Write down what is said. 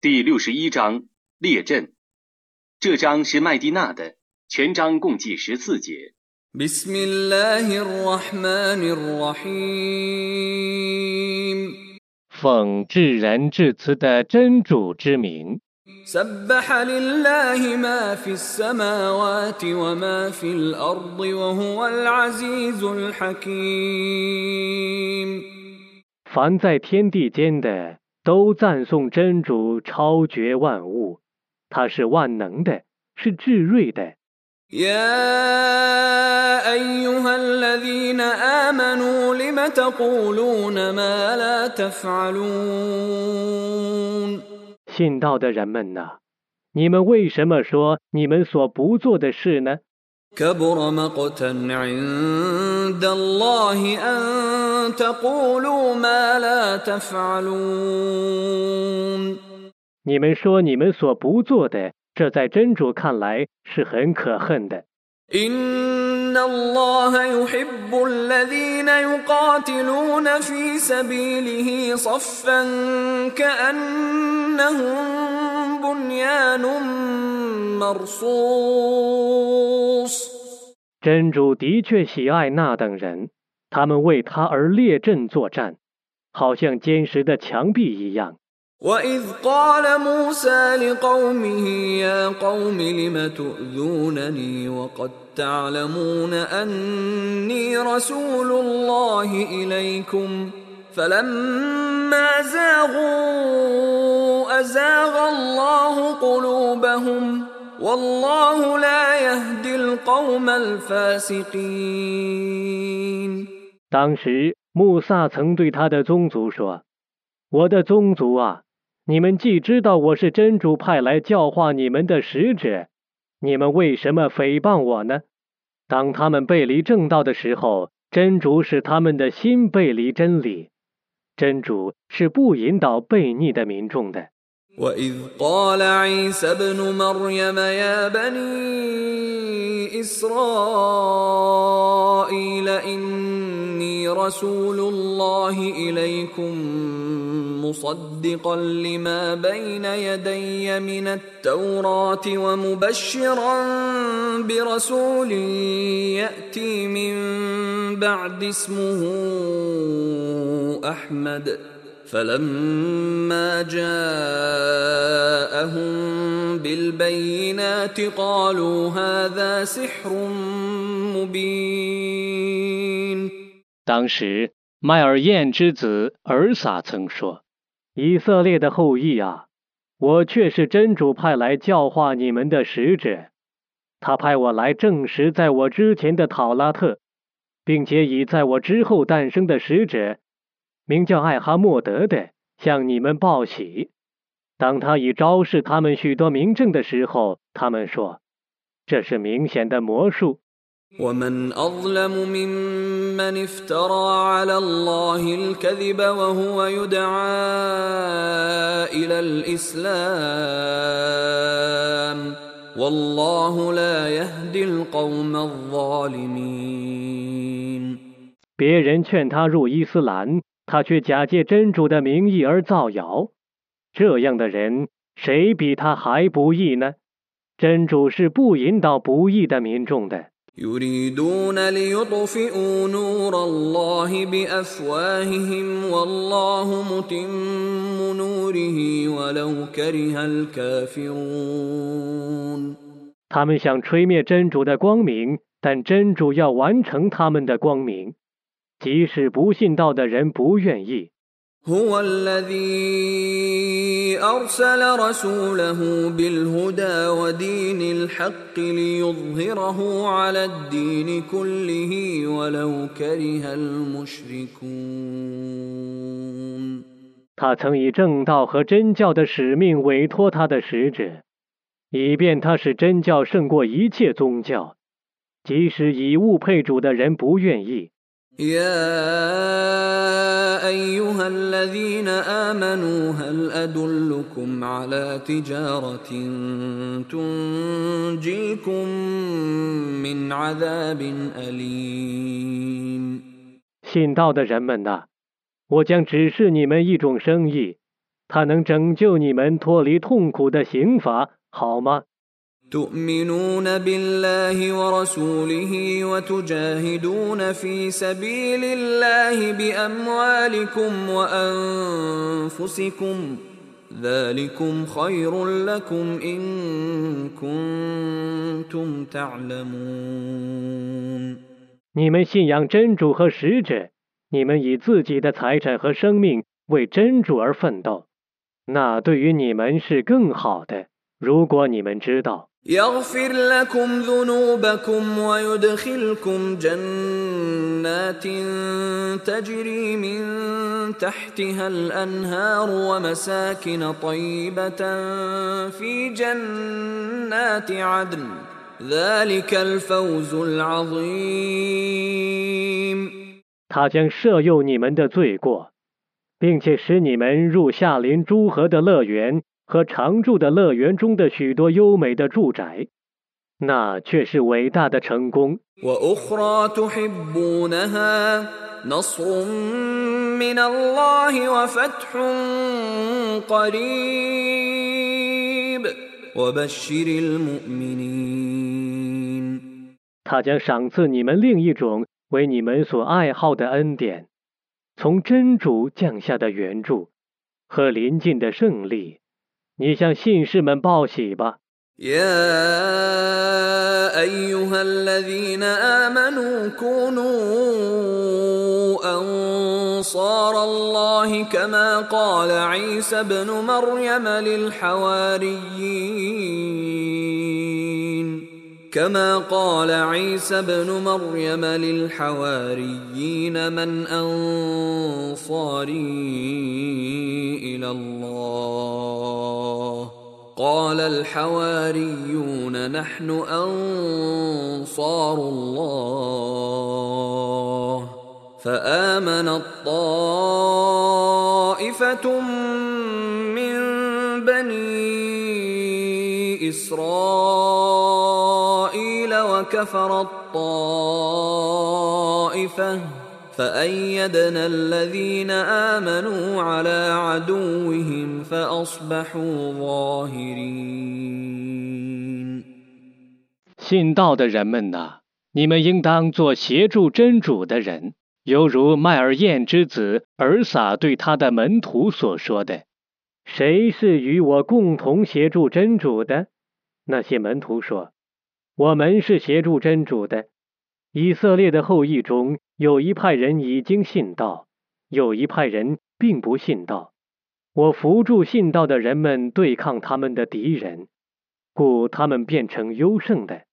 第六十一章列阵。这章是麦蒂娜的全章共计十四节。讽至人至此的真主之名。凡在天地间的都赞颂真主超绝万物，他是万能的，是至睿的。 يا أيها الذين آمنوا لم تقولون ما لا تفعلون 信道的人们呐，你们为什么说你们所不做的事呢？ كبر مقتا عند الله أن تقولوا ما لا تفعلون 你们说你们所不做的，这在真主看来是很可恨的。 إن الله يحب الذين يقاتلون في سبيله صفا كأنهم بنيان مرصوص 真主的确喜爱那等人，他们为他而列阵作战，好像坚实的墙壁一样。 وإذ قال موسى لقومه يا قوم لم تؤذونني وقد تعلمون أني رسول الله إليكم فلما زاغوا أزاغ الله قلوبهم 当时穆萨曾对他的宗族说我的宗族啊你们既知道我是真主派来教化你们的使者你们为什么诽谤我呢？当他们背离正道的时候真主使他们的心背离真理真主是不引导悖逆的民众的。وإذ قال عيسى ابن مريم يا بني إسرائيل إني رسول الله إليكم مصدقا لما بين يدي من التوراة ومبشرا برسول يأتي من بعد اسمه أحمد فلما جاءهم بالبينات قالوا هذا سحر مبين 当时，麦尔燕之子尔撒曾说：“以色列的后裔啊，我却是真主派来教化你们的使者。他派我来证实在我之前的讨拉特，并且以在我之后诞生的使者， 名叫艾哈默德的，向你们报喜。当他已昭示他们许多明证的时候，他们说：这是明显的魔术。” ومن أظلم ممن افترى على الله الكذب وهو يدعى إلى الإسلام والله لا يهدي القوم الظالمين 别人劝他入伊斯兰， 他却假借真主的名义而造谣。这样的人，谁比他还不义呢？真主是不引导不义的民众的。 يريدون ليطفئوا نور الله بافواههم والله متم نوره ولو كره الكافرون 他们想吹灭真主的光明，但真主要完成他们的光明， 即使不信道的人不愿意。 هو الذي ارسل رسوله بالهدى ودين الحق ليظهره على الدين كله ولو كره المشركون 他曾以正道和真教的使命委托他的使者，以便他使真教胜过一切宗教，即使以物配主的人不愿意。 يا ايها الذين امنوا هل ادلكم على تجاره تنجيكم من عذاب اليم 信道的人们呐，我将指示你们一种生意， 他能拯救你们脱离痛苦的刑罚，好吗？ تؤمنون بالله ورسوله وتجاهدون في سبيل الله باموالكم وانفسكم ذلكم خير لكم ان كنتم تعلمون 你们信仰真主和使者，你们以自己的财产和生命为真主而奋斗，那对于你们是更好的。如果你们知道， يغفر لكم ذنوبكم ويدخلكم جنات تجري من تحتها الانهار ومساكن طيبه في جنات عدن ذلك الفوز العظيم 他将赦宥你们的罪过，并且使你们入夏林诸河的乐园 和常驻的乐园中的许多优美的住宅那却是伟大的成功。他将赏赐你们另一种为你们所爱好的恩典从真主降下的援助和临近的胜利。你向信士们报喜吧。 يا ايها الذين امنوا كونوا انصار الله كما قال عيسى ابن مريم للحواريين كما قال عيسى ابن مريم للحواريين من انصاري الى الله قال الحواريون نحن أنصار الله. فامنت طائفه من بني إسرائيل وكفرت طائفه فأيدنا الذين آمنوا على عدوهم فأصبحوا ظاهرين 信道的人们呐，你们应当做协助真主的人，犹如麦尔燕之子尔撒对他的门徒所说的：“谁是与我共同协助真主的？”那些门徒说：“我们是协助真主的。”以色列的后裔中 有一派人已经信道，有一派人并不信道。我扶助信道的人们对抗他们的敌人，故他们变成优胜的。